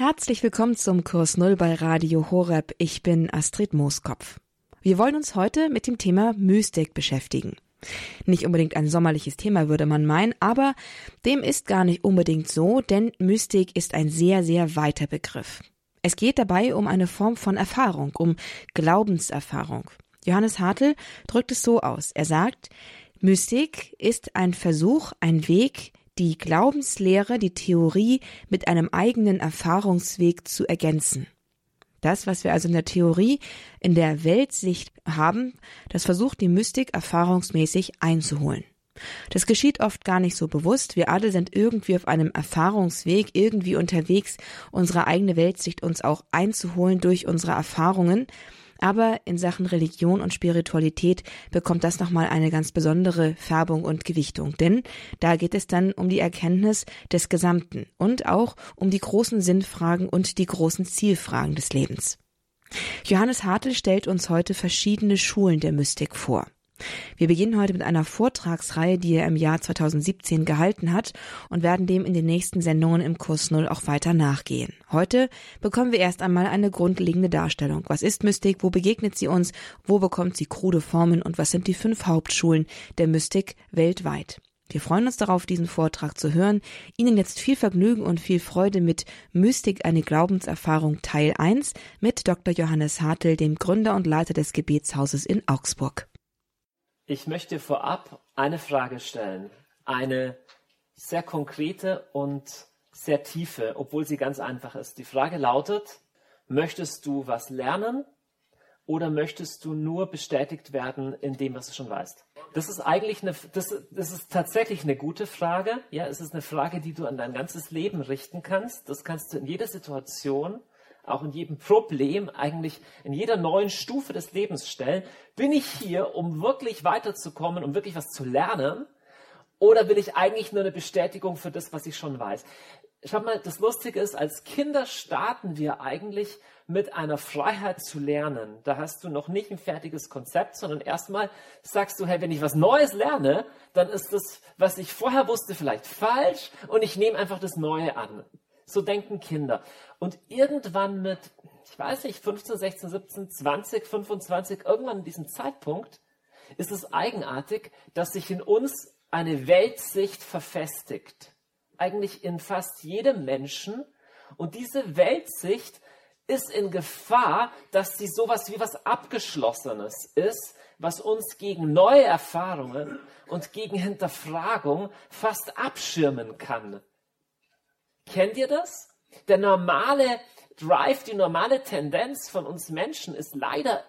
Herzlich willkommen zum Kurs Null bei Radio Horeb. Ich bin Astrid Mooskopf. Wir wollen uns heute mit dem Thema Mystik beschäftigen. Nicht unbedingt ein sommerliches Thema, würde man meinen, aber dem ist gar nicht unbedingt so, denn Mystik ist ein sehr, sehr weiter Begriff. Es geht dabei um eine Form von Erfahrung, um Glaubenserfahrung. Johannes Hartl drückt es so aus. Er sagt, Mystik ist ein Versuch, ein Weg, die Glaubenslehre, die Theorie mit einem eigenen Erfahrungsweg zu ergänzen. Das, was wir also in der Theorie, in der Weltsicht haben, das versucht die Mystik erfahrungsmäßig einzuholen. Das geschieht oft gar nicht so bewusst. Wir alle sind irgendwie auf einem Erfahrungsweg, irgendwie unterwegs, unsere eigene Weltsicht uns auch einzuholen durch unsere Erfahrungen. Aber in Sachen Religion und Spiritualität bekommt das nochmal eine ganz besondere Färbung und Gewichtung. Denn da geht es dann um die Erkenntnis des Gesamten und auch um die großen Sinnfragen und die großen Zielfragen des Lebens. Johannes Hartl stellt uns heute verschiedene Schulen der Mystik vor. Wir beginnen heute mit einer Vortragsreihe, die er im Jahr 2017 gehalten hat und werden dem in den nächsten Sendungen im Kurs Null auch weiter nachgehen. Heute bekommen wir erst einmal eine grundlegende Darstellung. Was ist Mystik? Wo begegnet sie uns? Wo bekommt sie krude Formen? Und was sind die fünf Hauptschulen der Mystik weltweit? Wir freuen uns darauf, diesen Vortrag zu hören. Ihnen jetzt viel Vergnügen und viel Freude mit Mystik, eine Glaubenserfahrung Teil 1 mit Dr. Johannes Hartl, dem Gründer und Leiter des Gebetshauses in Augsburg. Ich möchte vorab eine Frage stellen. Eine sehr konkrete und sehr tiefe, obwohl sie ganz einfach ist. Die Frage lautet, möchtest du was lernen oder möchtest du nur bestätigt werden in dem, was du schon weißt? Das ist eigentlich eine, das, das ist tatsächlich eine gute Frage. Ja, es ist eine Frage, die du an dein ganzes Leben richten kannst. Das kannst du in jeder Situation auch in jedem Problem, eigentlich in jeder neuen Stufe des Lebens stellen. Bin ich hier, um wirklich weiterzukommen, um wirklich was zu lernen? Oder will ich eigentlich nur eine Bestätigung für das, was ich schon weiß? Schau mal, das Lustige ist, als Kinder starten wir eigentlich mit einer Freiheit zu lernen. Da hast du noch nicht ein fertiges Konzept, sondern erstmal sagst du, hey, wenn ich was Neues lerne, dann ist das, was ich vorher wusste, vielleicht falsch und ich nehme einfach das Neue an. So denken Kinder. Und irgendwann mit, ich weiß nicht, 15, 16, 17, 20, 25, irgendwann in diesem Zeitpunkt ist es eigenartig, dass sich in uns eine Weltsicht verfestigt. Eigentlich in fast jedem Menschen. Und diese Weltsicht ist in Gefahr, dass sie sowas wie was Abgeschlossenes ist, was uns gegen neue Erfahrungen und gegen Hinterfragung fast abschirmen kann. Kennt ihr das? Der normale Drive, die normale Tendenz von uns Menschen ist leider,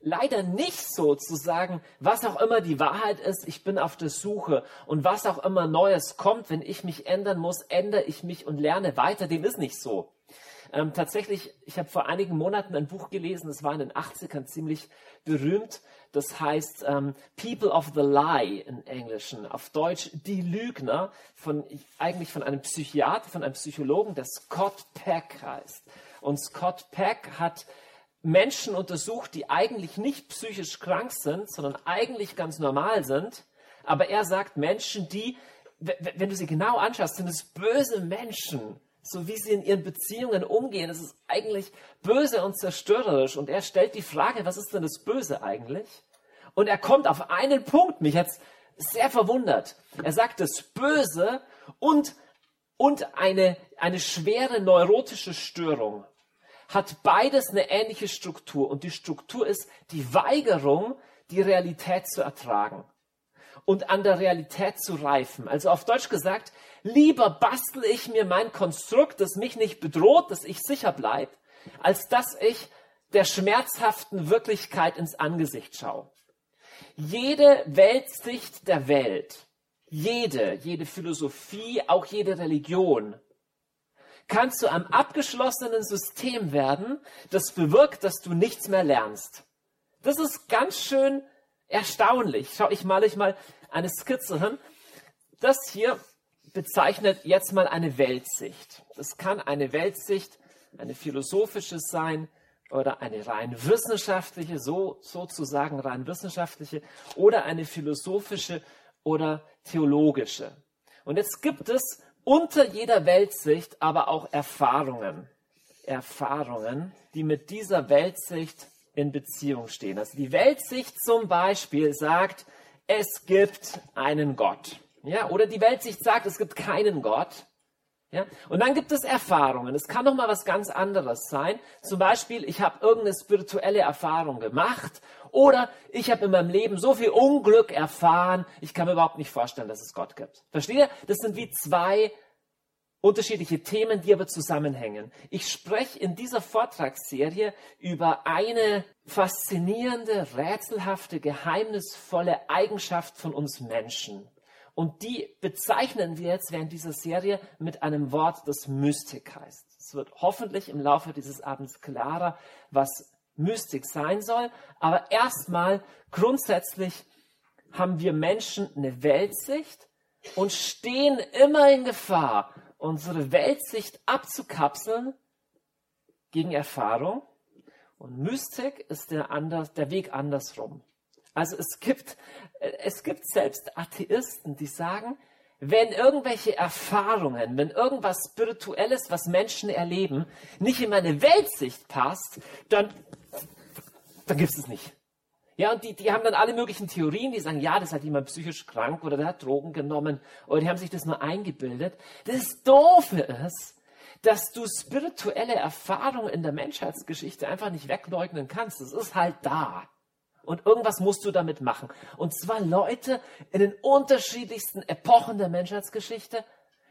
leider nicht so zu sagen, was auch immer die Wahrheit ist, ich bin auf der Suche und was auch immer Neues kommt, wenn ich mich ändern muss, ändere ich mich und lerne weiter. Dem ist nicht so. Ähm, tatsächlich, ich habe vor einigen Monaten ein Buch gelesen, das war in den 80ern ziemlich berühmt. Das heißt ähm, People of the Lie im Englischen, auf Deutsch die Lügner, von, eigentlich von einem Psychiater, von einem Psychologen, der Scott Peck heißt. Und Scott Peck hat Menschen untersucht, die eigentlich nicht psychisch krank sind, sondern eigentlich ganz normal sind. Aber er sagt Menschen, die, wenn du sie genau anschaust, sind es böse Menschen so wie sie in ihren Beziehungen umgehen, das ist eigentlich böse und zerstörerisch. Und er stellt die Frage, was ist denn das Böse eigentlich? Und er kommt auf einen Punkt, mich jetzt sehr verwundert. Er sagt, das Böse und, und eine, eine schwere neurotische Störung hat beides eine ähnliche Struktur. Und die Struktur ist die Weigerung, die Realität zu ertragen und an der Realität zu reifen. Also auf Deutsch gesagt, lieber bastel ich mir mein Konstrukt, das mich nicht bedroht, dass ich sicher bleibe, als dass ich der schmerzhaften Wirklichkeit ins Angesicht schaue. Jede Weltsicht der Welt, jede, jede Philosophie, auch jede Religion, kann zu einem abgeschlossenen System werden, das bewirkt, dass du nichts mehr lernst. Das ist ganz schön erstaunlich. Schau, ich male euch mal eine Skizze hin. Das hier bezeichnet jetzt mal eine Weltsicht. Das kann eine Weltsicht, eine philosophische sein oder eine rein wissenschaftliche, so sozusagen rein wissenschaftliche oder eine philosophische oder theologische. Und jetzt gibt es unter jeder Weltsicht aber auch Erfahrungen. Erfahrungen, die mit dieser Weltsicht in Beziehung stehen. Also die Weltsicht zum Beispiel sagt, es gibt einen Gott. Ja, oder die Weltsicht sagt, es gibt keinen Gott. Ja? Und dann gibt es Erfahrungen. Es kann noch mal was ganz anderes sein. Zum Beispiel, ich habe irgendeine spirituelle Erfahrung gemacht oder ich habe in meinem Leben so viel Unglück erfahren, ich kann mir überhaupt nicht vorstellen, dass es Gott gibt. Versteht ihr? Das sind wie zwei unterschiedliche Themen, die aber zusammenhängen. Ich spreche in dieser Vortragsserie über eine faszinierende, rätselhafte, geheimnisvolle Eigenschaft von uns Menschen. Und die bezeichnen wir jetzt während dieser Serie mit einem Wort, das Mystik heißt. Es wird hoffentlich im Laufe dieses Abends klarer, was Mystik sein soll. Aber erstmal grundsätzlich haben wir Menschen eine Weltsicht und stehen immer in Gefahr, unsere Weltsicht abzukapseln gegen Erfahrung. Und Mystik ist der, anders, der Weg andersrum. Also es gibt, es gibt selbst Atheisten, die sagen, wenn irgendwelche Erfahrungen, wenn irgendwas Spirituelles, was Menschen erleben, nicht in meine Weltsicht passt, dann, dann gibt es es nicht. Ja, und die, die haben dann alle möglichen Theorien, die sagen, ja, das hat jemand psychisch krank oder der hat Drogen genommen oder die haben sich das nur eingebildet. Das Doofe ist, dass du spirituelle Erfahrungen in der Menschheitsgeschichte einfach nicht wegleugnen kannst. Das ist halt da. Und irgendwas musst du damit machen. Und zwar Leute in den unterschiedlichsten Epochen der Menschheitsgeschichte,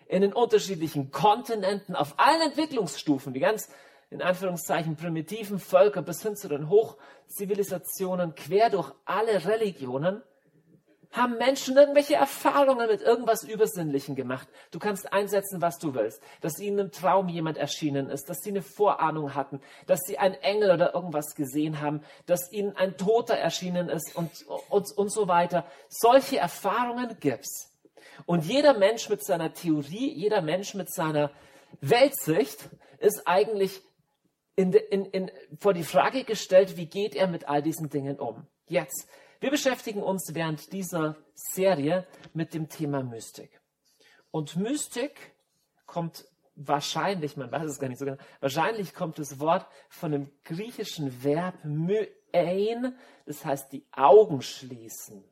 in den unterschiedlichen Kontinenten, auf allen Entwicklungsstufen, die ganz in Anführungszeichen primitiven Völker bis hin zu den Hochzivilisationen, quer durch alle Religionen, haben Menschen irgendwelche Erfahrungen mit irgendwas Übersinnlichen gemacht. Du kannst einsetzen, was du willst. Dass ihnen im Traum jemand erschienen ist, dass sie eine Vorahnung hatten, dass sie einen Engel oder irgendwas gesehen haben, dass ihnen ein Toter erschienen ist und, und, und so weiter. Solche Erfahrungen gibt's. Und jeder Mensch mit seiner Theorie, jeder Mensch mit seiner Weltsicht ist eigentlich in, in, in, vor die Frage gestellt, wie geht er mit all diesen Dingen um? Jetzt, wir beschäftigen uns während dieser Serie mit dem Thema Mystik. Und Mystik kommt wahrscheinlich, man weiß es gar nicht so genau, wahrscheinlich kommt das Wort von dem griechischen Verb myein, das heißt die Augen schließen.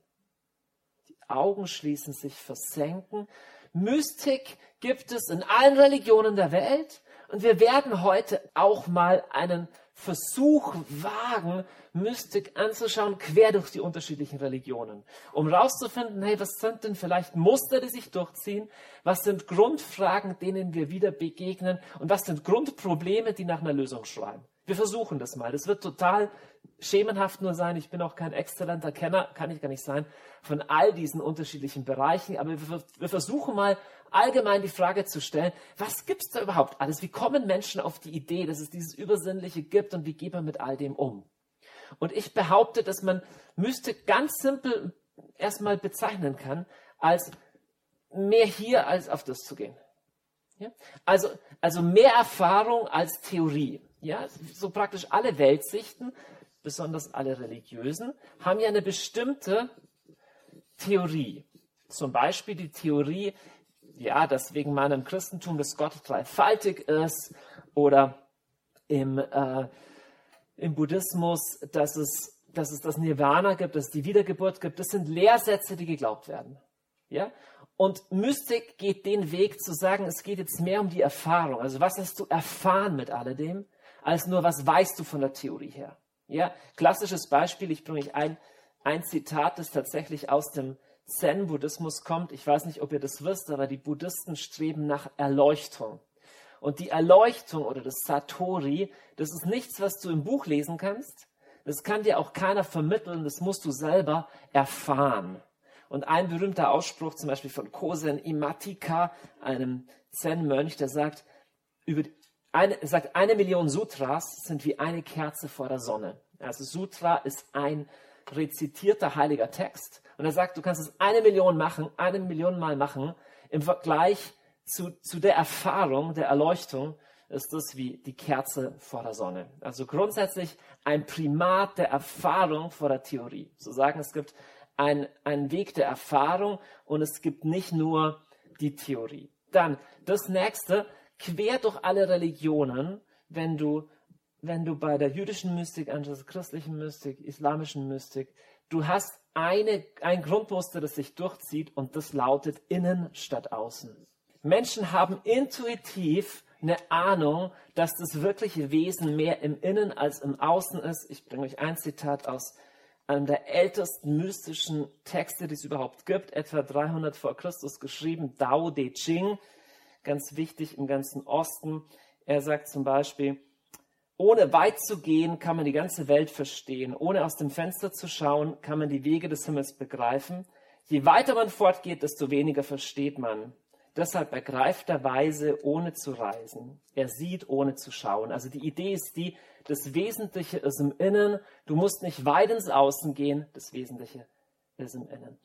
Die Augen schließen, sich versenken. Mystik gibt es in allen Religionen der Welt und wir werden heute auch mal einen Versuch wagen, Mystik anzuschauen, quer durch die unterschiedlichen Religionen, um herauszufinden, hey, was sind denn vielleicht Muster, die sich durchziehen? Was sind Grundfragen, denen wir wieder begegnen? Und was sind Grundprobleme, die nach einer Lösung schreien? Wir versuchen das mal. Das wird total schemenhaft nur sein. Ich bin auch kein exzellenter Kenner, kann ich gar nicht sein, von all diesen unterschiedlichen Bereichen. Aber wir, wir versuchen mal allgemein die Frage zu stellen, was gibt es da überhaupt alles? Wie kommen Menschen auf die Idee, dass es dieses Übersinnliche gibt und wie geht man mit all dem um? Und ich behaupte, dass man Mystik ganz simpel erstmal bezeichnen kann, als mehr hier als auf das zu gehen. Ja? Also, also mehr Erfahrung als Theorie. Ja? So praktisch alle Weltsichten, besonders alle religiösen, haben ja eine bestimmte Theorie. Zum Beispiel die Theorie, ja, dass wegen meinem Christentum das Gott dreifaltig ist oder im, äh, im Buddhismus, dass es, dass es das Nirvana gibt, dass es die Wiedergeburt gibt. Das sind Lehrsätze, die geglaubt werden. Ja? Und Mystik geht den Weg zu sagen, es geht jetzt mehr um die Erfahrung. Also was hast du erfahren mit alledem, als nur was weißt du von der Theorie her. Ja? Klassisches Beispiel, ich bringe euch ein, ein Zitat, das tatsächlich aus dem Zen-Buddhismus kommt. Ich weiß nicht, ob ihr das wisst, aber die Buddhisten streben nach Erleuchtung. Und die Erleuchtung oder das Satori, das ist nichts, was du im Buch lesen kannst. Das kann dir auch keiner vermitteln, das musst du selber erfahren. Und ein berühmter Ausspruch zum Beispiel von Kosen Imatika, einem Zen-Mönch, der sagt, über eine, sagt, eine Million Sutras sind wie eine Kerze vor der Sonne. Also Sutra ist ein rezitierter heiliger Text. Und er sagt, du kannst es eine Million machen, eine Million Mal machen. Im Vergleich zu, zu der Erfahrung, der Erleuchtung, ist das wie die Kerze vor der Sonne. Also grundsätzlich ein Primat der Erfahrung vor der Theorie. Zu sagen, es gibt ein, einen Weg der Erfahrung und es gibt nicht nur die Theorie. Dann das nächste, quer durch alle Religionen wenn du, wenn du bei der jüdischen Mystik anschaust, christlichen Mystik, islamischen Mystik, du hast eine, ein Grundmuster, das sich durchzieht und das lautet innen statt außen. Menschen haben intuitiv eine Ahnung, dass das wirkliche Wesen mehr im Innen als im Außen ist. Ich bringe euch ein Zitat aus einem der ältesten mystischen Texte, die es überhaupt gibt, etwa 300 vor Christus geschrieben, Dao De Ching, ganz wichtig im ganzen Osten. Er sagt zum Beispiel, ohne weit zu gehen, kann man die ganze Welt verstehen. Ohne aus dem Fenster zu schauen, kann man die Wege des Himmels begreifen. Je weiter man fortgeht, desto weniger versteht man. Deshalb ergreift er Weise, ohne zu reisen. Er sieht, ohne zu schauen. Also die Idee ist die, das Wesentliche ist im Innen. Du musst nicht weit ins Außen gehen. Das Wesentliche ist im Innen.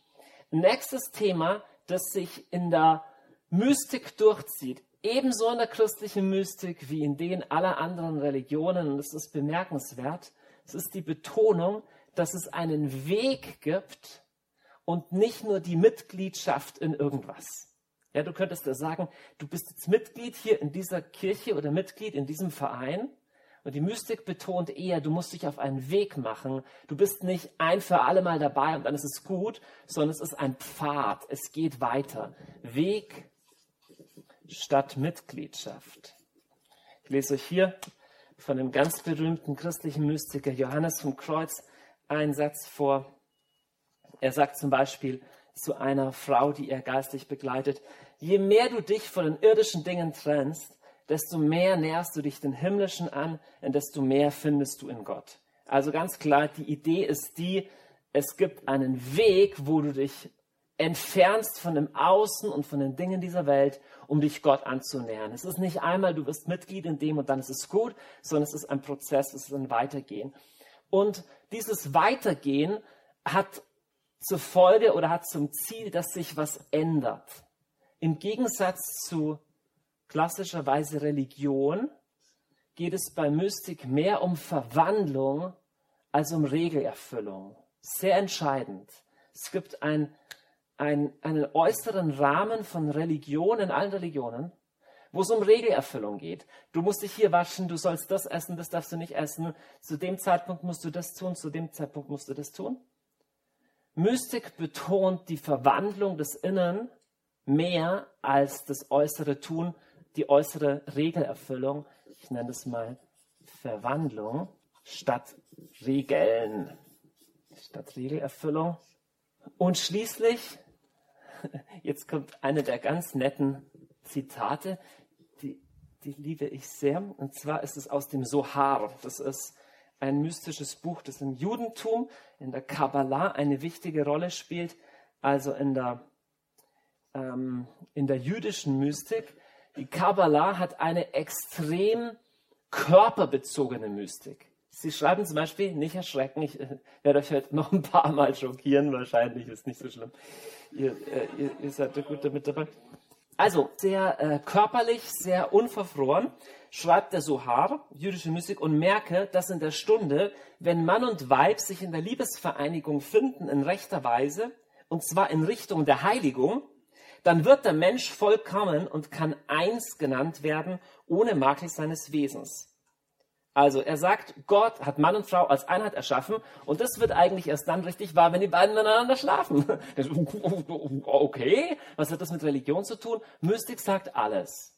Nächstes Thema, das sich in der Mystik durchzieht, ebenso in der christlichen Mystik wie in den aller anderen Religionen, und es ist bemerkenswert, es ist die Betonung, dass es einen Weg gibt und nicht nur die Mitgliedschaft in irgendwas. Ja, du könntest da sagen, du bist jetzt Mitglied hier in dieser Kirche oder Mitglied in diesem Verein. Und die Mystik betont eher, du musst dich auf einen Weg machen. Du bist nicht ein für alle Mal dabei und dann ist es gut, sondern es ist ein Pfad. Es geht weiter. Weg statt Mitgliedschaft. Ich lese euch hier von dem ganz berühmten christlichen Mystiker Johannes vom Kreuz einen Satz vor. Er sagt zum Beispiel zu einer Frau, die er geistlich begleitet, je mehr du dich von den irdischen Dingen trennst, desto mehr näherst du dich den himmlischen an und desto mehr findest du in Gott. Also ganz klar, die Idee ist die, es gibt einen Weg, wo du dich entfernst von dem Außen und von den Dingen dieser Welt, um dich Gott anzunähern. Es ist nicht einmal, du wirst Mitglied in dem und dann ist es gut, sondern es ist ein Prozess, es ist ein Weitergehen. Und dieses Weitergehen hat zur Folge oder hat zum Ziel, dass sich was ändert. Im Gegensatz zu klassischerweise Religion geht es bei Mystik mehr um Verwandlung als um Regelerfüllung. Sehr entscheidend. Es gibt ein, ein, einen äußeren Rahmen von Religion in allen Religionen, wo es um Regelerfüllung geht. Du musst dich hier waschen, du sollst das essen, das darfst du nicht essen. Zu dem Zeitpunkt musst du das tun, zu dem Zeitpunkt musst du das tun. Mystik betont die Verwandlung des Innern mehr als das äußere Tun, die äußere Regelerfüllung. Ich nenne es mal Verwandlung statt Regeln, statt Regelerfüllung. Und schließlich, jetzt kommt eine der ganz netten Zitate, die, die liebe ich sehr. Und zwar ist es aus dem Sohar. Das ist ein mystisches Buch, das im Judentum, in der Kabbalah eine wichtige Rolle spielt, also in der, ähm, in der jüdischen Mystik. Die Kabbalah hat eine extrem körperbezogene Mystik. Sie schreiben zum Beispiel, nicht erschrecken, ich äh, werde euch heute noch ein paar Mal schockieren, wahrscheinlich ist nicht so schlimm. Ihr, äh, ihr, ihr seid da gut damit dabei. Also, sehr äh, körperlich, sehr unverfroren schreibt der Sohar, jüdische Mystik, und merke, dass in der Stunde, wenn Mann und Weib sich in der Liebesvereinigung finden in rechter Weise, und zwar in Richtung der Heiligung, dann wird der Mensch vollkommen und kann eins genannt werden, ohne Makel seines Wesens. Also er sagt, Gott hat Mann und Frau als Einheit erschaffen und das wird eigentlich erst dann richtig wahr, wenn die beiden miteinander schlafen. Okay, was hat das mit Religion zu tun? Mystik sagt alles.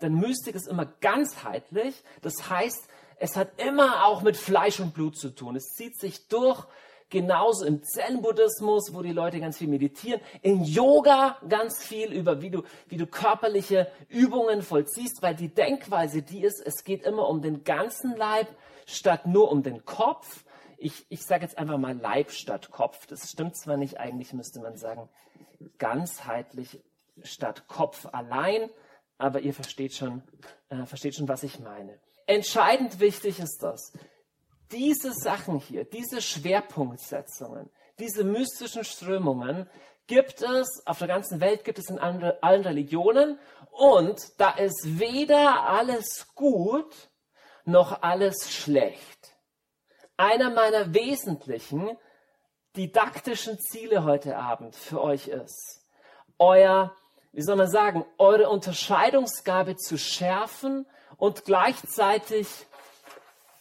Denn Mystik ist immer ganzheitlich. Das heißt, es hat immer auch mit Fleisch und Blut zu tun. Es zieht sich durch, genauso im Zen-Buddhismus, wo die Leute ganz viel meditieren, in Yoga ganz viel über, wie du, wie du körperliche Übungen vollziehst, weil die Denkweise die ist, es geht immer um den ganzen Leib statt nur um den Kopf. Ich, ich sage jetzt einfach mal Leib statt Kopf. Das stimmt zwar nicht, eigentlich müsste man sagen ganzheitlich statt Kopf allein aber ihr versteht schon, äh, versteht schon, was ich meine. Entscheidend wichtig ist das. Diese Sachen hier, diese Schwerpunktsetzungen, diese mystischen Strömungen gibt es auf der ganzen Welt, gibt es in allen Religionen und da ist weder alles gut noch alles schlecht. Einer meiner wesentlichen didaktischen Ziele heute Abend für euch ist, euer wie soll man sagen, eure Unterscheidungsgabe zu schärfen und gleichzeitig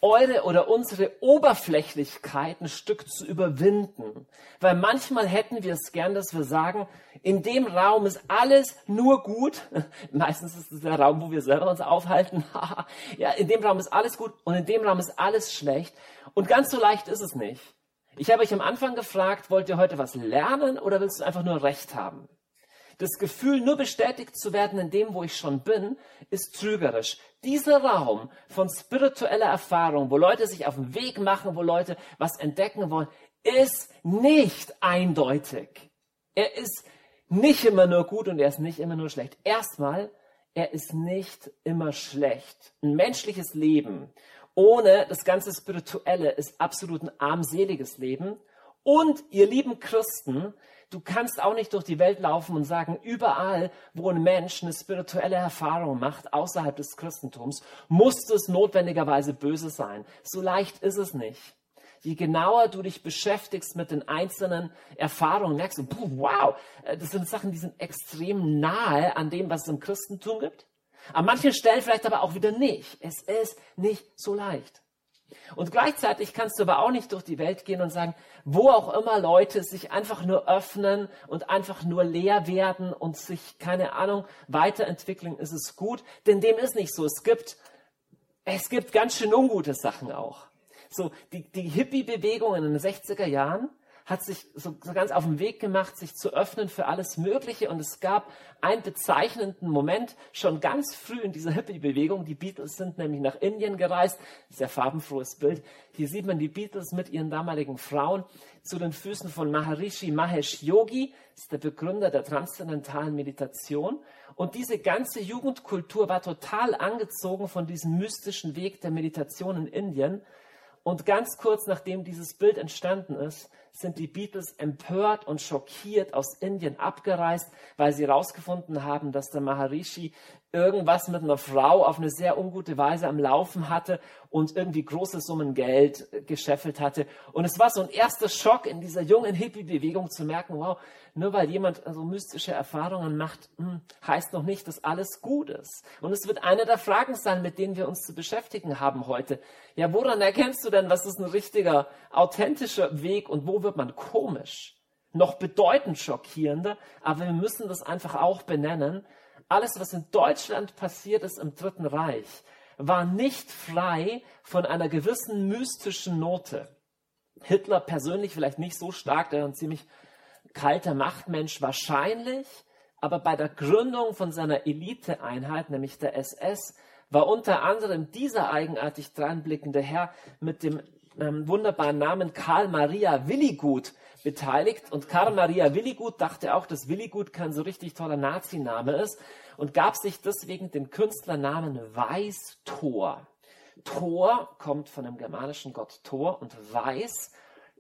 eure oder unsere Oberflächlichkeit ein Stück zu überwinden. Weil manchmal hätten wir es gern, dass wir sagen, in dem Raum ist alles nur gut. Meistens ist es der Raum, wo wir selber uns aufhalten. ja, in dem Raum ist alles gut und in dem Raum ist alles schlecht. Und ganz so leicht ist es nicht. Ich habe euch am Anfang gefragt, wollt ihr heute was lernen oder willst du einfach nur Recht haben? Das Gefühl, nur bestätigt zu werden in dem, wo ich schon bin, ist trügerisch. Dieser Raum von spiritueller Erfahrung, wo Leute sich auf den Weg machen, wo Leute was entdecken wollen, ist nicht eindeutig. Er ist nicht immer nur gut und er ist nicht immer nur schlecht. Erstmal, er ist nicht immer schlecht. Ein menschliches Leben ohne das ganze Spirituelle ist absolut ein armseliges Leben. Und ihr lieben Christen, Du kannst auch nicht durch die Welt laufen und sagen, überall, wo ein Mensch eine spirituelle Erfahrung macht, außerhalb des Christentums, muss es notwendigerweise böse sein. So leicht ist es nicht. Je genauer du dich beschäftigst mit den einzelnen Erfahrungen, merkst du, wow, äh, das sind Sachen, die sind extrem nahe an dem, was es im Christentum gibt. An manchen Stellen vielleicht aber auch wieder nicht. Es ist nicht so leicht. Und gleichzeitig kannst du aber auch nicht durch die Welt gehen und sagen, wo auch immer Leute sich einfach nur öffnen und einfach nur leer werden und sich, keine Ahnung, weiterentwickeln, ist es gut. Denn dem ist nicht so. Es gibt, es gibt ganz schön ungute Sachen auch. So, die, die Hippie-Bewegung in den 60er Jahren, hat sich so, so ganz auf den Weg gemacht, sich zu öffnen für alles Mögliche. Und es gab einen bezeichnenden Moment schon ganz früh in dieser Hippie-Bewegung. Die Beatles sind nämlich nach Indien gereist. Sehr farbenfrohes Bild. Hier sieht man die Beatles mit ihren damaligen Frauen zu den Füßen von Maharishi Mahesh Yogi. Ist der Begründer der transzendentalen Meditation. Und diese ganze Jugendkultur war total angezogen von diesem mystischen Weg der Meditation in Indien. Und ganz kurz nachdem dieses Bild entstanden ist, sind die Beatles empört und schockiert aus Indien abgereist, weil sie herausgefunden haben, dass der Maharishi irgendwas mit einer Frau auf eine sehr ungute Weise am Laufen hatte und irgendwie große Summen Geld gescheffelt hatte. Und es war so ein erster Schock in dieser jungen Hippie-Bewegung zu merken, wow, nur weil jemand so mystische Erfahrungen macht, hm, heißt noch nicht, dass alles gut ist. Und es wird eine der Fragen sein, mit denen wir uns zu beschäftigen haben heute. Ja, woran erkennst du denn, was ist ein richtiger, authentischer Weg und wo wird man komisch? Noch bedeutend schockierender, aber wir müssen das einfach auch benennen, alles, was in Deutschland passiert ist im Dritten Reich, war nicht frei von einer gewissen mystischen Note. Hitler persönlich vielleicht nicht so stark, der ein ziemlich kalter Machtmensch wahrscheinlich, aber bei der Gründung von seiner Eliteeinheit, nämlich der SS, war unter anderem dieser eigenartig dreinblickende Herr mit dem ähm, wunderbaren Namen Karl Maria Willigut beteiligt. Und Karl Maria Willigut dachte auch, dass Willigut kein so richtig toller Nazi-Name ist und gab sich deswegen den Künstlernamen Weißtor. Thor kommt von dem germanischen Gott Thor und Weiß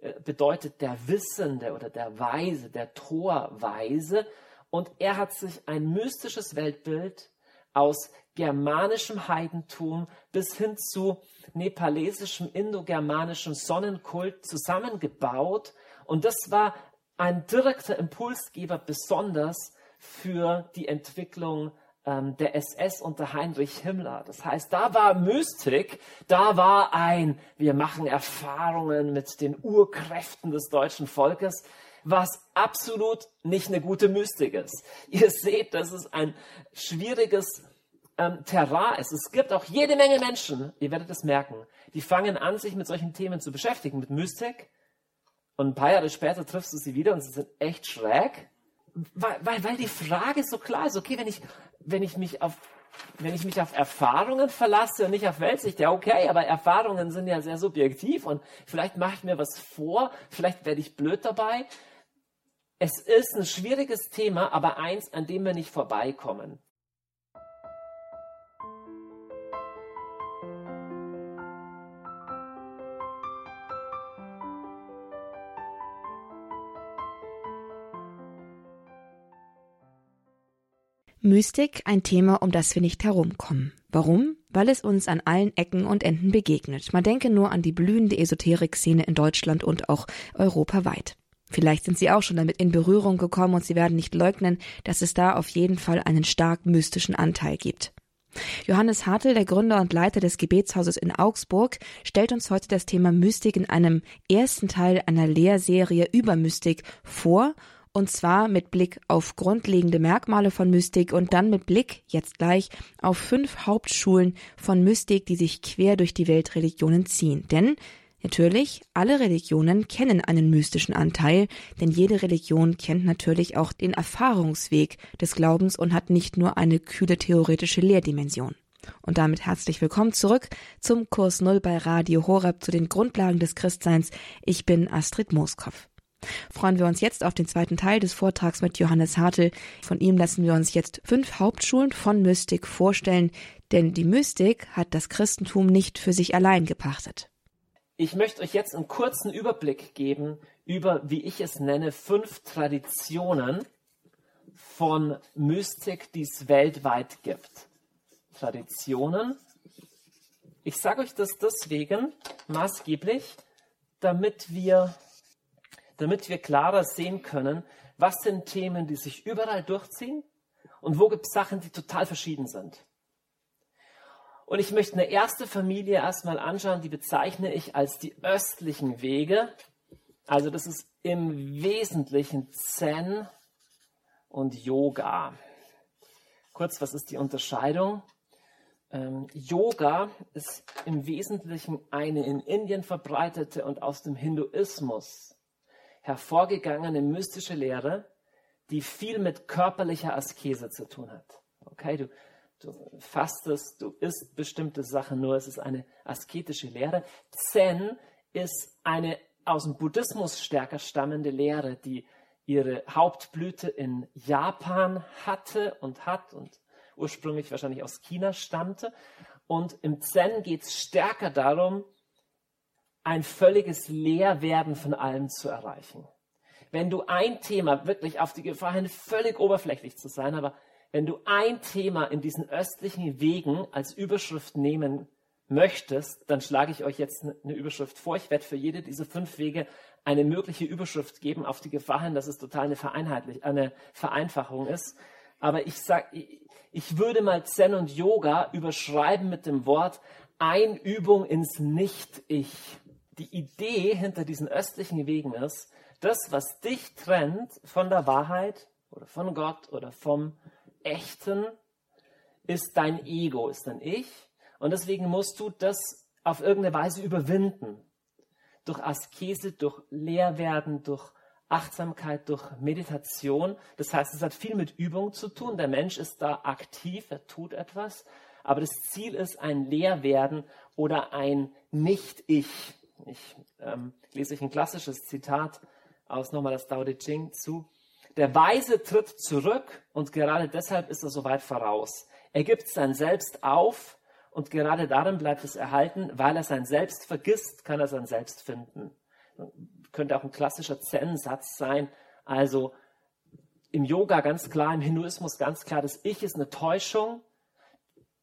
äh, bedeutet der Wissende oder der Weise, der Torweise. Und er hat sich ein mystisches Weltbild aus germanischem Heidentum bis hin zu nepalesischem, indogermanischem Sonnenkult zusammengebaut. Und das war ein direkter Impulsgeber besonders für die Entwicklung ähm, der SS unter Heinrich Himmler. Das heißt, da war Mystik, da war ein, wir machen Erfahrungen mit den Urkräften des deutschen Volkes, was absolut nicht eine gute Mystik ist. Ihr seht, dass es ein schwieriges ähm, Terrain ist. Es gibt auch jede Menge Menschen, ihr werdet es merken, die fangen an, sich mit solchen Themen zu beschäftigen, mit Mystik. Und ein paar Jahre später triffst du sie wieder und sie sind echt schräg weil, weil, weil die Frage so klar ist, okay, wenn ich, wenn ich mich auf wenn ich mich auf Erfahrungen verlasse und nicht auf Weltsicht, ja okay, aber Erfahrungen sind ja sehr subjektiv und vielleicht mache ich mir was vor, vielleicht werde ich blöd dabei. Es ist ein schwieriges Thema, aber eins, an dem wir nicht vorbeikommen. Mystik ein Thema, um das wir nicht herumkommen. Warum? Weil es uns an allen Ecken und Enden begegnet. Man denke nur an die blühende Esoterik-Szene in Deutschland und auch europaweit. Vielleicht sind Sie auch schon damit in Berührung gekommen und Sie werden nicht leugnen, dass es da auf jeden Fall einen stark mystischen Anteil gibt. Johannes Hartl, der Gründer und Leiter des Gebetshauses in Augsburg, stellt uns heute das Thema Mystik in einem ersten Teil einer Lehrserie über Mystik vor und zwar mit Blick auf grundlegende Merkmale von Mystik und dann mit Blick, jetzt gleich, auf fünf Hauptschulen von Mystik, die sich quer durch die Weltreligionen ziehen. Denn Natürlich, alle Religionen kennen einen mystischen Anteil, denn jede Religion kennt natürlich auch den Erfahrungsweg des Glaubens und hat nicht nur eine kühle theoretische Lehrdimension. Und damit herzlich willkommen zurück zum Kurs Null bei Radio Horeb zu den Grundlagen des Christseins. Ich bin Astrid Moskow. Freuen wir uns jetzt auf den zweiten Teil des Vortrags mit Johannes Hartl. Von ihm lassen wir uns jetzt fünf Hauptschulen von Mystik vorstellen, denn die Mystik hat das Christentum nicht für sich allein gepachtet. Ich möchte euch jetzt einen kurzen Überblick geben über, wie ich es nenne, fünf Traditionen von Mystik, die es weltweit gibt. Traditionen. Ich sage euch das deswegen maßgeblich, damit wir damit wir klarer sehen können, was sind Themen, die sich überall durchziehen und wo gibt es Sachen, die total verschieden sind. Und ich möchte eine erste Familie erstmal anschauen, die bezeichne ich als die östlichen Wege. Also das ist im Wesentlichen Zen und Yoga. Kurz, was ist die Unterscheidung? Ähm, Yoga ist im Wesentlichen eine in Indien verbreitete und aus dem Hinduismus hervorgegangene mystische Lehre, die viel mit körperlicher Askese zu tun hat. Okay, du, du fastest, du isst bestimmte Sachen nur, es ist eine asketische Lehre. Zen ist eine aus dem Buddhismus stärker stammende Lehre, die ihre Hauptblüte in Japan hatte und hat und ursprünglich wahrscheinlich aus China stammte. Und im Zen geht es stärker darum, ein völliges Leerwerden von allem zu erreichen. Wenn du ein Thema, wirklich auf die Gefahr hin, völlig oberflächlich zu sein, aber wenn du ein Thema in diesen östlichen Wegen als Überschrift nehmen möchtest, dann schlage ich euch jetzt eine Überschrift vor. Ich werde für jede dieser fünf Wege eine mögliche Überschrift geben, auf die Gefahr hin, dass es total eine, Vereinheitlich eine Vereinfachung ist. Aber ich sag, ich würde mal Zen und Yoga überschreiben mit dem Wort Einübung ins Nicht-Ich die Idee hinter diesen östlichen Wegen ist, das, was dich trennt von der Wahrheit oder von Gott oder vom Echten, ist dein Ego, ist dein Ich. Und deswegen musst du das auf irgendeine Weise überwinden. Durch Askese, durch Lehrwerden, durch Achtsamkeit, durch Meditation. Das heißt, es hat viel mit Übung zu tun. Der Mensch ist da aktiv, er tut etwas. Aber das Ziel ist ein Lehrwerden oder ein Nicht-Ich. Ich ähm, lese euch ein klassisches Zitat aus nochmal das Tao Te Ching zu. Der Weise tritt zurück und gerade deshalb ist er so weit voraus. Er gibt sein Selbst auf und gerade darin bleibt es erhalten, weil er sein Selbst vergisst, kann er sein Selbst finden. Könnte auch ein klassischer Zen-Satz sein. Also im Yoga ganz klar, im Hinduismus ganz klar, das Ich ist eine Täuschung,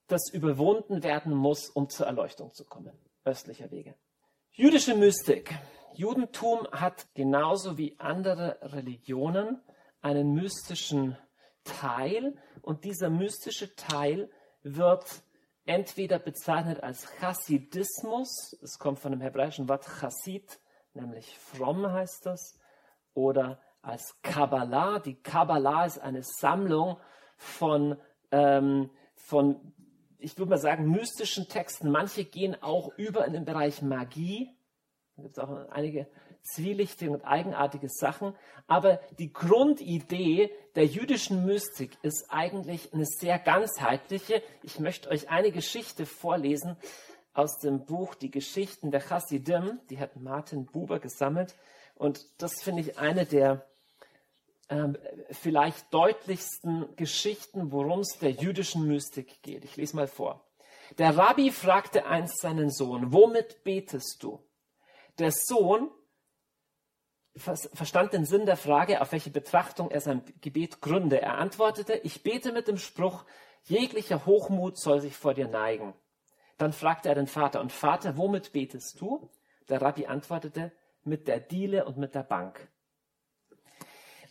das überwunden werden muss, um zur Erleuchtung zu kommen. Östlicher Wege. Jüdische Mystik. Judentum hat genauso wie andere Religionen einen mystischen Teil und dieser mystische Teil wird entweder bezeichnet als Chassidismus, es kommt von dem hebräischen Wort Chassid, nämlich fromm heißt das, oder als Kabbalah. Die Kabbalah ist eine Sammlung von, ähm, von ich würde mal sagen, mystischen Texten. Manche gehen auch über in den Bereich Magie. Da gibt es auch einige zwielichtige und eigenartige Sachen. Aber die Grundidee der jüdischen Mystik ist eigentlich eine sehr ganzheitliche. Ich möchte euch eine Geschichte vorlesen aus dem Buch Die Geschichten der Chassidim. Die hat Martin Buber gesammelt. Und das finde ich eine der ähm, vielleicht deutlichsten Geschichten, worum es der jüdischen Mystik geht. Ich lese mal vor. Der Rabbi fragte einst seinen Sohn, womit betest du? Der Sohn verstand den Sinn der Frage, auf welche Betrachtung er sein Gebet gründe. Er antwortete, ich bete mit dem Spruch, jeglicher Hochmut soll sich vor dir neigen. Dann fragte er den Vater, und Vater, womit betest du? Der Rabbi antwortete, mit der Diele und mit der Bank.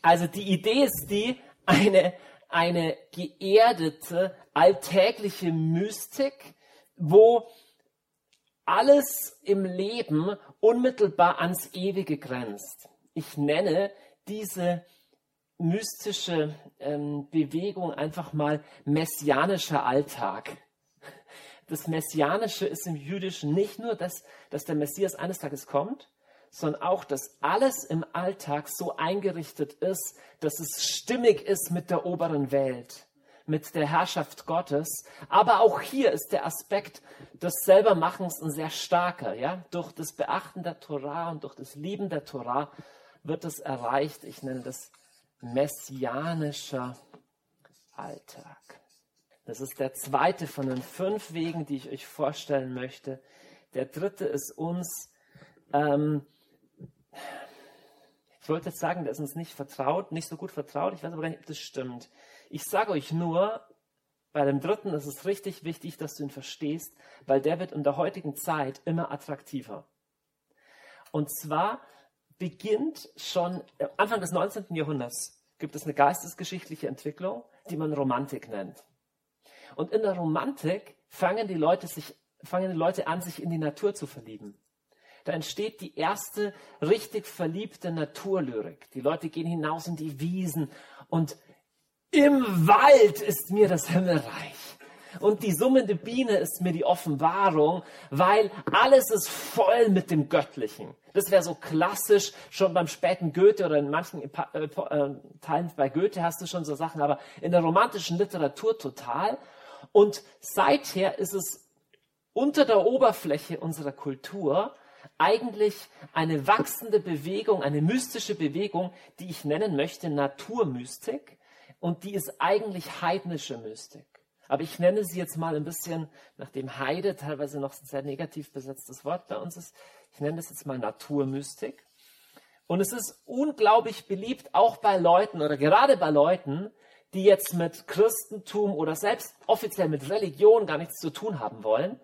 Also die Idee ist die, eine, eine geerdete, alltägliche Mystik, wo alles im Leben unmittelbar ans Ewige grenzt. Ich nenne diese mystische ähm, Bewegung einfach mal messianischer Alltag. Das Messianische ist im Jüdischen nicht nur, dass, dass der Messias eines Tages kommt, sondern auch, dass alles im Alltag so eingerichtet ist, dass es stimmig ist mit der oberen Welt, mit der Herrschaft Gottes. Aber auch hier ist der Aspekt des Selbermachens ein sehr starker. Ja? Durch das Beachten der Torah und durch das Lieben der Torah wird es erreicht. Ich nenne das messianischer Alltag. Das ist der zweite von den fünf Wegen, die ich euch vorstellen möchte. Der dritte ist uns, ähm, ich wollte jetzt sagen, der ist uns nicht vertraut, nicht so gut vertraut. Ich weiß aber gar nicht, ob das stimmt. Ich sage euch nur, bei dem dritten ist es richtig wichtig, dass du ihn verstehst, weil der wird in der heutigen Zeit immer attraktiver. Und zwar beginnt schon Anfang des 19. Jahrhunderts gibt es eine geistesgeschichtliche Entwicklung, die man Romantik nennt. Und in der Romantik fangen die Leute, sich, fangen die Leute an, sich in die Natur zu verlieben. Da entsteht die erste richtig verliebte Naturlyrik. Die Leute gehen hinaus in die Wiesen und im Wald ist mir das Himmelreich. Und die summende Biene ist mir die Offenbarung, weil alles ist voll mit dem Göttlichen. Das wäre so klassisch, schon beim späten Goethe oder in manchen äh, äh, Teilen bei Goethe hast du schon so Sachen, aber in der romantischen Literatur total. Und seither ist es unter der Oberfläche unserer Kultur eigentlich eine wachsende Bewegung, eine mystische Bewegung, die ich nennen möchte Naturmystik. Und die ist eigentlich heidnische Mystik. Aber ich nenne sie jetzt mal ein bisschen, nachdem Heide teilweise noch ein sehr negativ besetztes Wort bei uns ist, ich nenne das jetzt mal Naturmystik. Und es ist unglaublich beliebt, auch bei Leuten oder gerade bei Leuten, die jetzt mit Christentum oder selbst offiziell mit Religion gar nichts zu tun haben wollen,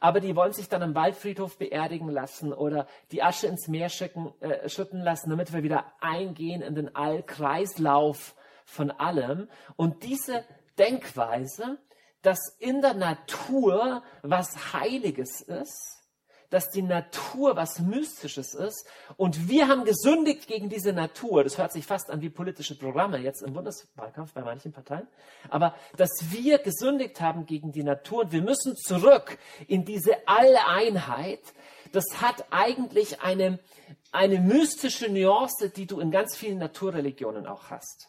aber die wollen sich dann am Waldfriedhof beerdigen lassen oder die Asche ins Meer schicken, äh, schütten lassen, damit wir wieder eingehen in den Allkreislauf von allem. Und diese Denkweise dass in der Natur was Heiliges ist, dass die Natur was Mystisches ist und wir haben gesündigt gegen diese Natur. Das hört sich fast an wie politische Programme jetzt im Bundeswahlkampf bei manchen Parteien. Aber dass wir gesündigt haben gegen die Natur und wir müssen zurück in diese Alleinheit, das hat eigentlich eine, eine mystische Nuance, die du in ganz vielen Naturreligionen auch hast.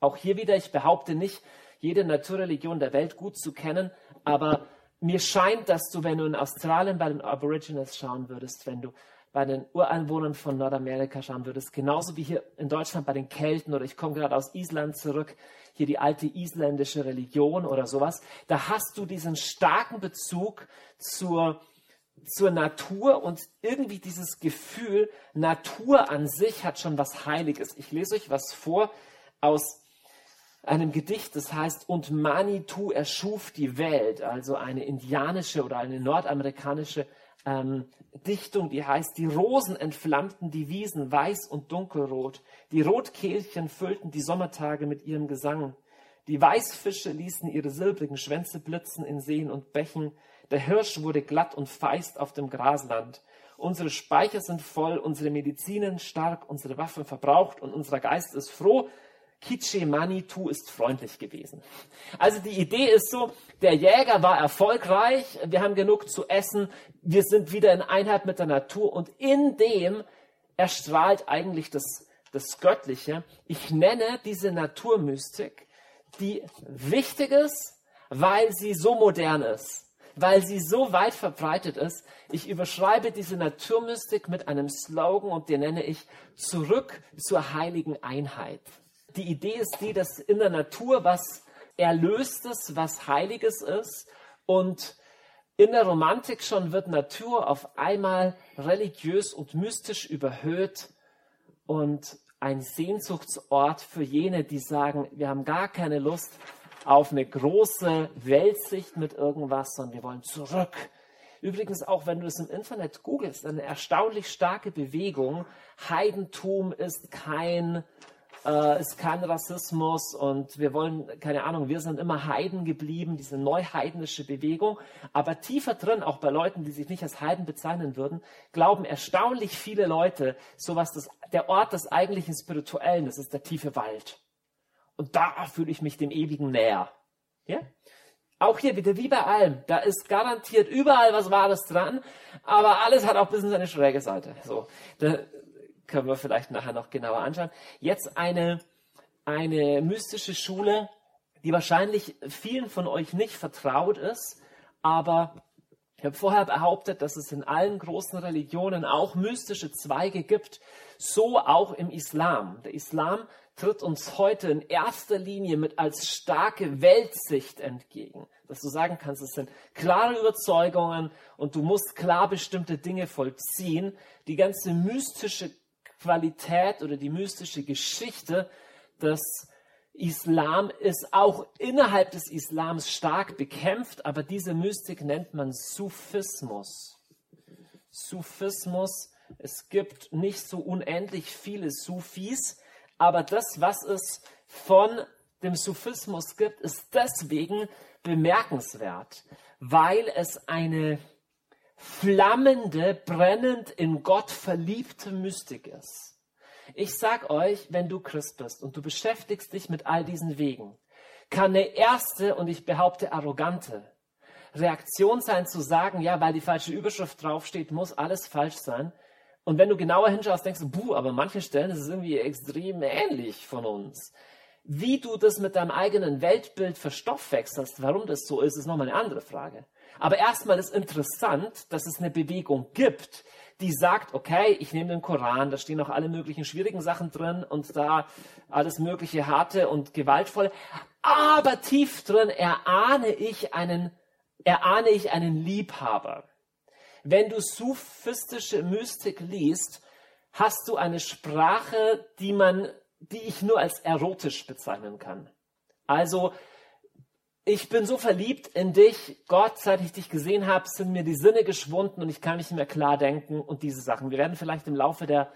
Auch hier wieder, ich behaupte nicht, jede Naturreligion der Welt gut zu kennen, aber mir scheint, dass du, wenn du in Australien bei den Aborigines schauen würdest, wenn du bei den Ureinwohnern von Nordamerika schauen würdest, genauso wie hier in Deutschland bei den Kelten oder ich komme gerade aus Island zurück, hier die alte isländische Religion oder sowas, da hast du diesen starken Bezug zur, zur Natur und irgendwie dieses Gefühl, Natur an sich hat schon was Heiliges. Ich lese euch was vor aus einem Gedicht, das heißt, und Manitou erschuf die Welt, also eine indianische oder eine nordamerikanische ähm, Dichtung, die heißt, die Rosen entflammten die Wiesen weiß und dunkelrot, die Rotkehlchen füllten die Sommertage mit ihrem Gesang, die Weißfische ließen ihre silbrigen Schwänze blitzen in Seen und Bächen, der Hirsch wurde glatt und feist auf dem Grasland. Unsere Speicher sind voll, unsere Medizinen stark, unsere Waffen verbraucht und unser Geist ist froh, Kiche Manitou ist freundlich gewesen. Also die Idee ist so, der Jäger war erfolgreich, wir haben genug zu essen, wir sind wieder in Einheit mit der Natur und in dem erstrahlt eigentlich das, das Göttliche. Ich nenne diese Naturmystik, die wichtig ist, weil sie so modern ist weil sie so weit verbreitet ist. Ich überschreibe diese Naturmystik mit einem Slogan und den nenne ich zurück zur heiligen Einheit die Idee ist die, dass in der Natur was Erlöstes, was Heiliges ist und in der Romantik schon wird Natur auf einmal religiös und mystisch überhöht und ein Sehnsuchtsort für jene, die sagen, wir haben gar keine Lust auf eine große Weltsicht mit irgendwas, sondern wir wollen zurück. Übrigens auch, wenn du es im Internet googelst, eine erstaunlich starke Bewegung. Heidentum ist kein äh, ist kein Rassismus und wir wollen, keine Ahnung, wir sind immer Heiden geblieben, diese neuheidnische Bewegung. Aber tiefer drin, auch bei Leuten, die sich nicht als Heiden bezeichnen würden, glauben erstaunlich viele Leute, sowas, das, der Ort des eigentlichen Spirituellen, das ist der tiefe Wald. Und da fühle ich mich dem Ewigen näher. Ja? Auch hier wieder wie bei allem. Da ist garantiert überall was Wahres dran, aber alles hat auch ein bisschen seine schräge Seite. So, da können wir vielleicht nachher noch genauer anschauen. Jetzt eine, eine mystische Schule, die wahrscheinlich vielen von euch nicht vertraut ist, aber ich habe vorher behauptet, dass es in allen großen Religionen auch mystische Zweige gibt, so auch im Islam. Der Islam tritt uns heute in erster Linie mit als starke Weltsicht entgegen. Dass du sagen kannst, es sind klare Überzeugungen und du musst klar bestimmte Dinge vollziehen. Die ganze mystische Qualität oder die mystische Geschichte des Islam ist auch innerhalb des Islams stark bekämpft, aber diese Mystik nennt man Sufismus. Sufismus, es gibt nicht so unendlich viele Sufis, aber das, was es von dem Sufismus gibt, ist deswegen bemerkenswert, weil es eine flammende, brennend in Gott verliebte Mystik ist. Ich sag euch, wenn du Christ bist und du beschäftigst dich mit all diesen Wegen, kann eine erste und ich behaupte arrogante Reaktion sein zu sagen, ja, weil die falsche Überschrift draufsteht, muss alles falsch sein. Und wenn du genauer hinschaust, denkst du, buh, aber an manchen Stellen ist es irgendwie extrem ähnlich von uns. Wie du das mit deinem eigenen Weltbild verstoffwechselst, warum das so ist, ist nochmal eine andere Frage. Aber erstmal ist interessant, dass es eine Bewegung gibt, die sagt, okay, ich nehme den Koran, da stehen auch alle möglichen schwierigen Sachen drin und da alles mögliche harte und gewaltvolle, aber tief drin erahne ich einen, erahne ich einen Liebhaber. Wenn du sufistische Mystik liest, hast du eine Sprache, die man, die ich nur als erotisch bezeichnen kann. Also, ich bin so verliebt in dich, Gott, seit ich dich gesehen habe, sind mir die Sinne geschwunden und ich kann nicht mehr klar denken und diese Sachen. Wir werden vielleicht im Laufe der,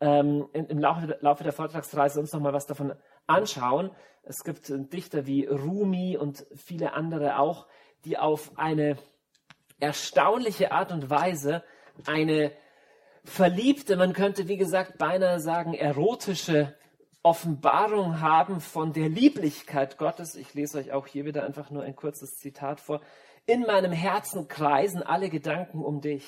ähm, im Laufe, Laufe der Vortragsreise uns nochmal was davon anschauen. Es gibt Dichter wie Rumi und viele andere auch, die auf eine erstaunliche Art und Weise eine verliebte, man könnte wie gesagt beinahe sagen erotische Offenbarung haben von der Lieblichkeit Gottes. Ich lese euch auch hier wieder einfach nur ein kurzes Zitat vor. In meinem Herzen kreisen alle Gedanken um dich.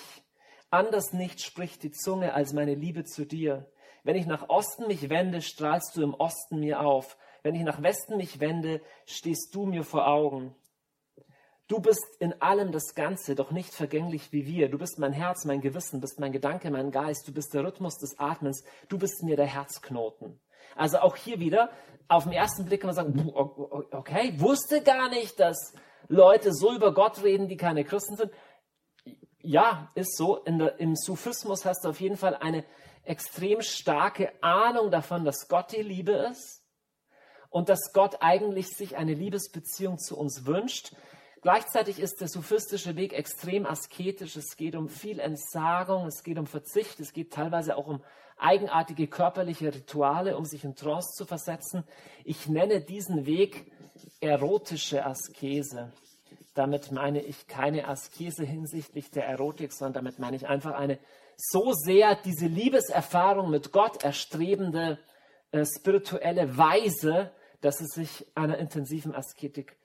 Anders nicht spricht die Zunge als meine Liebe zu dir. Wenn ich nach Osten mich wende, strahlst du im Osten mir auf. Wenn ich nach Westen mich wende, stehst du mir vor Augen. Du bist in allem das Ganze, doch nicht vergänglich wie wir. Du bist mein Herz, mein Gewissen, bist mein Gedanke, mein Geist. Du bist der Rhythmus des Atmens. Du bist mir der Herzknoten. Also auch hier wieder, auf den ersten Blick kann man sagen, okay, wusste gar nicht, dass Leute so über Gott reden, die keine Christen sind. Ja, ist so. Der, Im Sufismus hast du auf jeden Fall eine extrem starke Ahnung davon, dass Gott die Liebe ist und dass Gott eigentlich sich eine Liebesbeziehung zu uns wünscht. Gleichzeitig ist der sophistische Weg extrem asketisch. Es geht um viel Entsagung, es geht um Verzicht, es geht teilweise auch um eigenartige körperliche Rituale, um sich in Trance zu versetzen. Ich nenne diesen Weg erotische Askese. Damit meine ich keine Askese hinsichtlich der Erotik, sondern damit meine ich einfach eine so sehr diese Liebeserfahrung mit Gott erstrebende äh, spirituelle Weise, dass es sich einer intensiven Asketik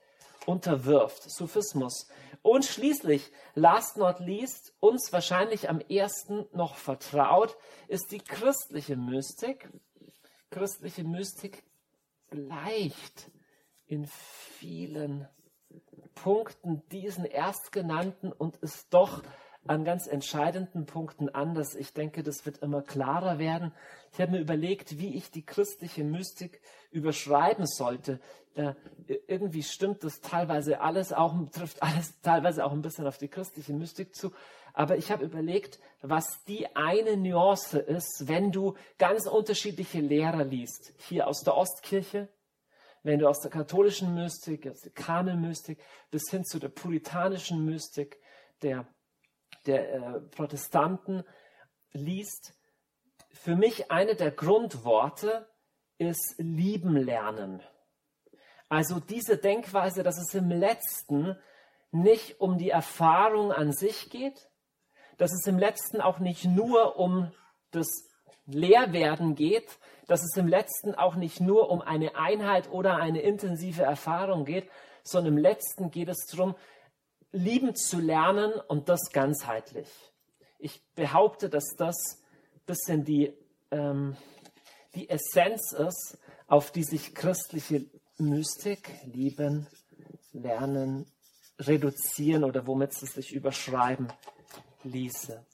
unterwirft, Sufismus. Und schließlich, last not least, uns wahrscheinlich am ersten noch vertraut, ist die christliche Mystik. Christliche Mystik gleicht in vielen Punkten diesen erstgenannten und ist doch an ganz entscheidenden Punkten anders. Ich denke, das wird immer klarer werden. Ich habe mir überlegt, wie ich die christliche Mystik überschreiben sollte. Äh, irgendwie stimmt das teilweise alles auch, trifft alles teilweise auch ein bisschen auf die christliche Mystik zu. Aber ich habe überlegt, was die eine Nuance ist, wenn du ganz unterschiedliche Lehrer liest. Hier aus der Ostkirche, wenn du aus der katholischen Mystik, aus der Kanelmystik bis hin zu der puritanischen Mystik, der der äh, Protestanten liest, für mich eine der Grundworte ist lieben lernen. Also diese Denkweise, dass es im letzten nicht um die Erfahrung an sich geht, dass es im letzten auch nicht nur um das Lehrwerden geht, dass es im letzten auch nicht nur um eine Einheit oder eine intensive Erfahrung geht, sondern im letzten geht es darum, lieben zu lernen und das ganzheitlich. Ich behaupte, dass das ein bisschen die, ähm, die Essenz ist, auf die sich christliche Mystik, lieben, lernen, reduzieren oder womit es sich überschreiben ließe.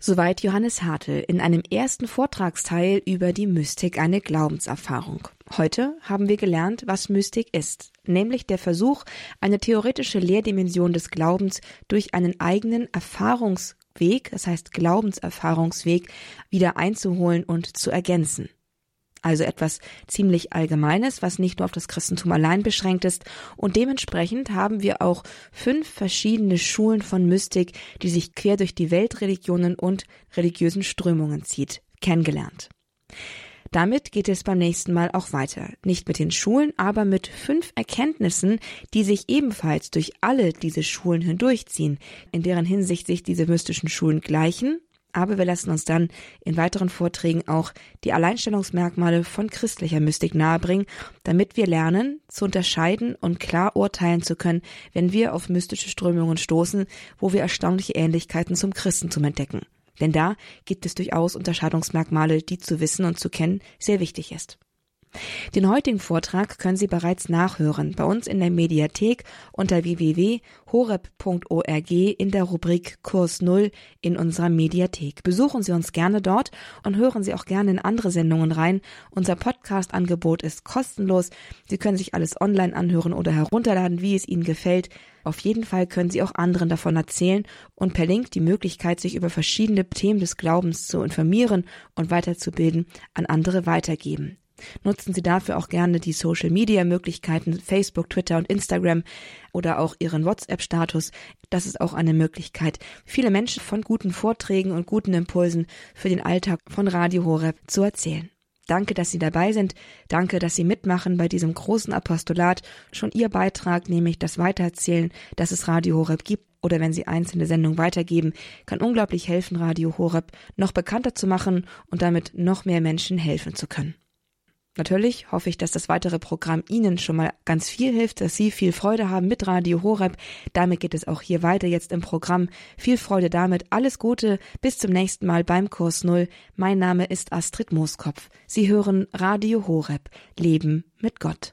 Soweit Johannes Hartl in einem ersten Vortragsteil über die Mystik eine Glaubenserfahrung. Heute haben wir gelernt, was Mystik ist, nämlich der Versuch, eine theoretische Lehrdimension des Glaubens durch einen eigenen Erfahrungsweg, das heißt Glaubenserfahrungsweg, wieder einzuholen und zu ergänzen. Also etwas ziemlich Allgemeines, was nicht nur auf das Christentum allein beschränkt ist. Und dementsprechend haben wir auch fünf verschiedene Schulen von Mystik, die sich quer durch die Weltreligionen und religiösen Strömungen zieht, kennengelernt. Damit geht es beim nächsten Mal auch weiter. Nicht mit den Schulen, aber mit fünf Erkenntnissen, die sich ebenfalls durch alle diese Schulen hindurchziehen, in deren Hinsicht sich diese mystischen Schulen gleichen aber wir lassen uns dann in weiteren Vorträgen auch die Alleinstellungsmerkmale von christlicher Mystik nahebringen, damit wir lernen, zu unterscheiden und klar urteilen zu können, wenn wir auf mystische Strömungen stoßen, wo wir erstaunliche Ähnlichkeiten zum Christentum entdecken. Denn da gibt es durchaus Unterscheidungsmerkmale, die zu wissen und zu kennen sehr wichtig ist. Den heutigen Vortrag können Sie bereits nachhören bei uns in der Mediathek unter www.horeb.org in der Rubrik Kurs Null in unserer Mediathek. Besuchen Sie uns gerne dort und hören Sie auch gerne in andere Sendungen rein. Unser Podcast-Angebot ist kostenlos. Sie können sich alles online anhören oder herunterladen, wie es Ihnen gefällt. Auf jeden Fall können Sie auch anderen davon erzählen und per Link die Möglichkeit, sich über verschiedene Themen des Glaubens zu informieren und weiterzubilden, an andere weitergeben. Nutzen Sie dafür auch gerne die Social-Media-Möglichkeiten Facebook, Twitter und Instagram oder auch Ihren WhatsApp-Status. Das ist auch eine Möglichkeit, viele Menschen von guten Vorträgen und guten Impulsen für den Alltag von Radio Horeb zu erzählen. Danke, dass Sie dabei sind. Danke, dass Sie mitmachen bei diesem großen Apostolat. Schon Ihr Beitrag, nämlich das Weitererzählen, dass es Radio Horeb gibt oder wenn Sie einzelne Sendungen weitergeben, kann unglaublich helfen, Radio Horeb noch bekannter zu machen und damit noch mehr Menschen helfen zu können. Natürlich hoffe ich, dass das weitere Programm Ihnen schon mal ganz viel hilft, dass Sie viel Freude haben mit Radio Horeb. Damit geht es auch hier weiter jetzt im Programm. Viel Freude damit. Alles Gute. Bis zum nächsten Mal beim Kurs Null. Mein Name ist Astrid Mooskopf. Sie hören Radio Horeb. Leben mit Gott.